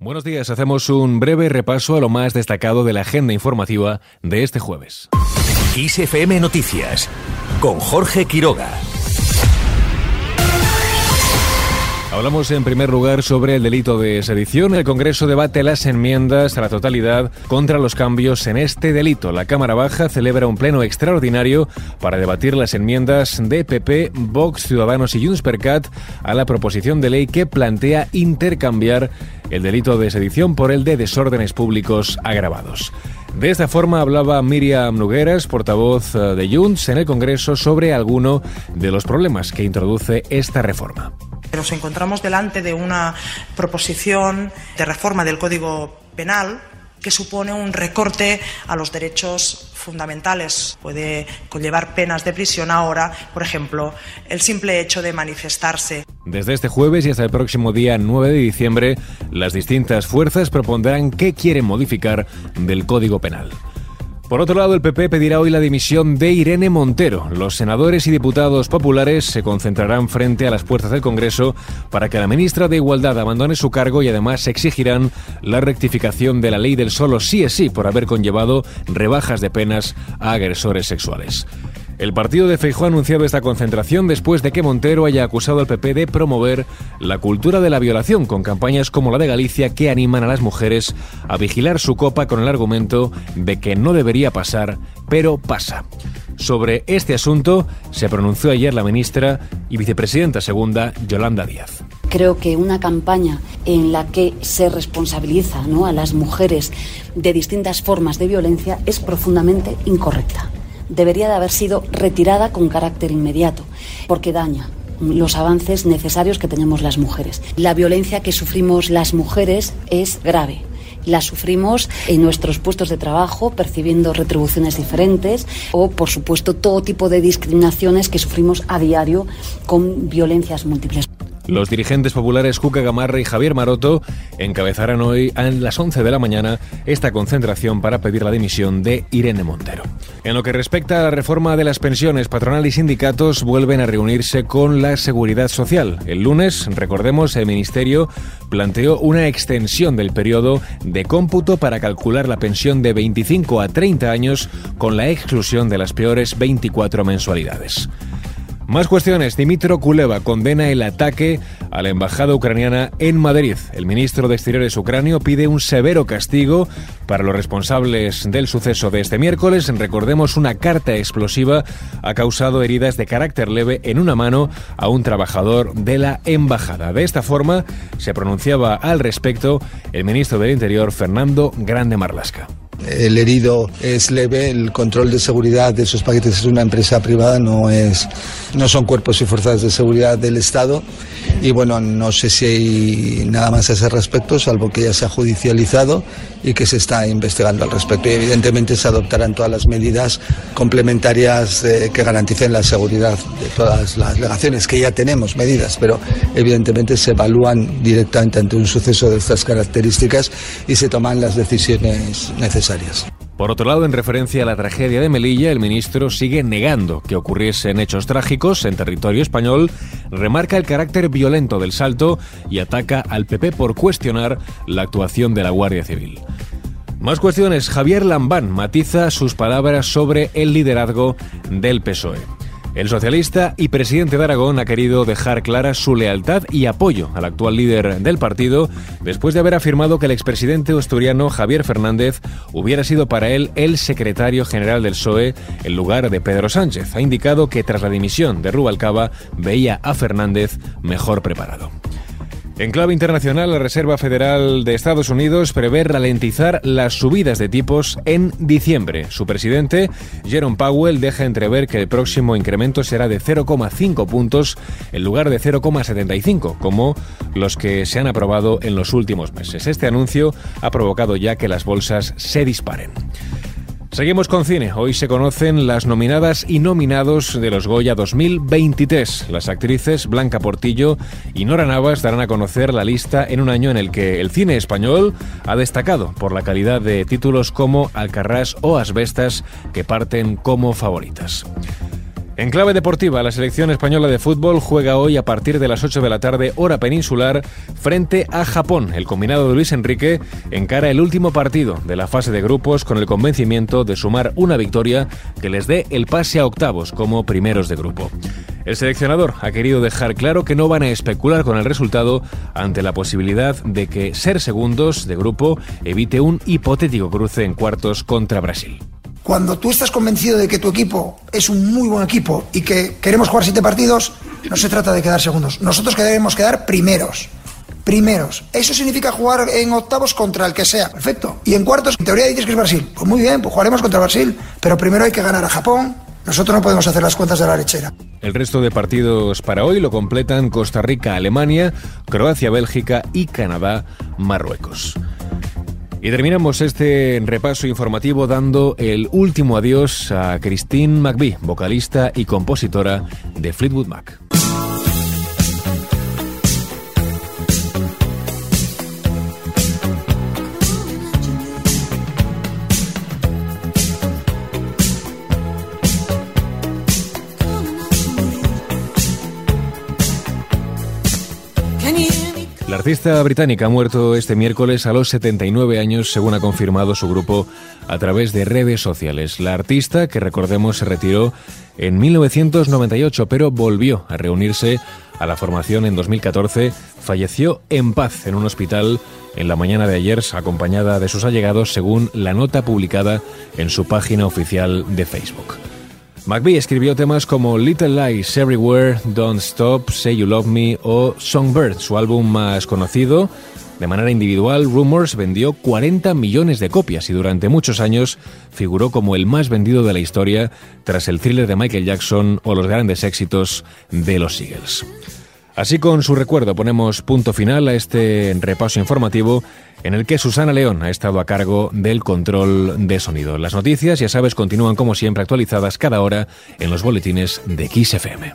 Buenos días, hacemos un breve repaso a lo más destacado de la agenda informativa de este jueves. ISFM Noticias con Jorge Quiroga. Hablamos en primer lugar sobre el delito de sedición. El Congreso debate las enmiendas a la totalidad contra los cambios en este delito. La Cámara Baja celebra un pleno extraordinario para debatir las enmiendas de PP, Vox, Ciudadanos y Junts per a la proposición de ley que plantea intercambiar el delito de sedición por el de desórdenes públicos agravados. De esta forma hablaba Miriam Nugueras, portavoz eh, de Junts, en el Congreso sobre alguno de los problemas que introduce esta reforma. Nos encontramos delante de una proposición de reforma del Código Penal que supone un recorte a los derechos fundamentales. Puede conllevar penas de prisión ahora, por ejemplo, el simple hecho de manifestarse. Desde este jueves y hasta el próximo día 9 de diciembre, las distintas fuerzas propondrán qué quieren modificar del Código Penal. Por otro lado, el PP pedirá hoy la dimisión de Irene Montero. Los senadores y diputados populares se concentrarán frente a las puertas del Congreso para que la ministra de Igualdad abandone su cargo y además exigirán la rectificación de la ley del solo sí es sí por haber conllevado rebajas de penas a agresores sexuales. El partido de Feijóo ha anunciado esta concentración después de que Montero haya acusado al PP de promover la cultura de la violación con campañas como la de Galicia que animan a las mujeres a vigilar su copa con el argumento de que no debería pasar, pero pasa. Sobre este asunto se pronunció ayer la ministra y vicepresidenta segunda, Yolanda Díaz. Creo que una campaña en la que se responsabiliza ¿no? a las mujeres de distintas formas de violencia es profundamente incorrecta debería de haber sido retirada con carácter inmediato, porque daña los avances necesarios que tenemos las mujeres. La violencia que sufrimos las mujeres es grave. La sufrimos en nuestros puestos de trabajo, percibiendo retribuciones diferentes, o, por supuesto, todo tipo de discriminaciones que sufrimos a diario con violencias múltiples. Los dirigentes populares Juca Gamarra y Javier Maroto encabezarán hoy a las 11 de la mañana esta concentración para pedir la dimisión de Irene Montero. En lo que respecta a la reforma de las pensiones, patronal y sindicatos vuelven a reunirse con la Seguridad Social. El lunes, recordemos, el Ministerio planteó una extensión del periodo de cómputo para calcular la pensión de 25 a 30 años con la exclusión de las peores 24 mensualidades. Más cuestiones. Dimitro Kuleva condena el ataque a la embajada ucraniana en Madrid. El ministro de Exteriores ucranio pide un severo castigo para los responsables del suceso de este miércoles. Recordemos, una carta explosiva ha causado heridas de carácter leve en una mano a un trabajador de la embajada. De esta forma, se pronunciaba al respecto el ministro del Interior, Fernando Grande Marlasca el herido es leve, el control de seguridad de esos paquetes es una empresa privada, no, es, no son cuerpos y fuerzas de seguridad del Estado. Y bueno, no sé si hay nada más a ese respecto, salvo que ya se ha judicializado y que se está investigando al respecto. Y evidentemente se adoptarán todas las medidas complementarias eh, que garanticen la seguridad de todas las delegaciones, que ya tenemos medidas, pero evidentemente se evalúan directamente ante un suceso de estas características y se toman las decisiones necesarias. Por otro lado, en referencia a la tragedia de Melilla, el ministro sigue negando que ocurriesen hechos trágicos en territorio español, remarca el carácter violento del salto y ataca al PP por cuestionar la actuación de la Guardia Civil. Más cuestiones. Javier Lambán matiza sus palabras sobre el liderazgo del PSOE. El socialista y presidente de Aragón ha querido dejar clara su lealtad y apoyo al actual líder del partido después de haber afirmado que el expresidente asturiano Javier Fernández hubiera sido para él el secretario general del PSOE en lugar de Pedro Sánchez. Ha indicado que tras la dimisión de Rubalcaba veía a Fernández mejor preparado. En clave internacional, la Reserva Federal de Estados Unidos prevé ralentizar las subidas de tipos en diciembre. Su presidente, Jerome Powell, deja entrever que el próximo incremento será de 0,5 puntos en lugar de 0,75, como los que se han aprobado en los últimos meses. Este anuncio ha provocado ya que las bolsas se disparen. Seguimos con cine. Hoy se conocen las nominadas y nominados de los Goya 2023. Las actrices Blanca Portillo y Nora Navas darán a conocer la lista en un año en el que el cine español ha destacado por la calidad de títulos como Alcarrás o Asbestas que parten como favoritas. En clave deportiva, la selección española de fútbol juega hoy a partir de las 8 de la tarde, hora peninsular, frente a Japón. El combinado de Luis Enrique encara el último partido de la fase de grupos con el convencimiento de sumar una victoria que les dé el pase a octavos como primeros de grupo. El seleccionador ha querido dejar claro que no van a especular con el resultado ante la posibilidad de que ser segundos de grupo evite un hipotético cruce en cuartos contra Brasil. Cuando tú estás convencido de que tu equipo es un muy buen equipo y que queremos jugar siete partidos, no se trata de quedar segundos. Nosotros queremos quedar primeros. Primeros. Eso significa jugar en octavos contra el que sea. Perfecto. Y en cuartos, en teoría dices que es Brasil. Pues muy bien, pues jugaremos contra Brasil. Pero primero hay que ganar a Japón. Nosotros no podemos hacer las cuentas de la lechera. El resto de partidos para hoy lo completan Costa Rica, Alemania, Croacia, Bélgica y Canadá, Marruecos. Y terminamos este repaso informativo dando el último adiós a Christine McVie, vocalista y compositora de Fleetwood Mac. La artista británica ha muerto este miércoles a los 79 años, según ha confirmado su grupo a través de redes sociales. La artista, que recordemos se retiró en 1998, pero volvió a reunirse a la formación en 2014, falleció en paz en un hospital en la mañana de ayer, acompañada de sus allegados, según la nota publicada en su página oficial de Facebook. McVie escribió temas como Little Lies Everywhere, Don't Stop, Say You Love Me o Songbird, su álbum más conocido. De manera individual, Rumors vendió 40 millones de copias y durante muchos años figuró como el más vendido de la historia tras el thriller de Michael Jackson o los grandes éxitos de los Eagles. Así con su recuerdo ponemos punto final a este repaso informativo en el que Susana León ha estado a cargo del control de sonido. Las noticias, ya sabes, continúan como siempre actualizadas cada hora en los boletines de XFM.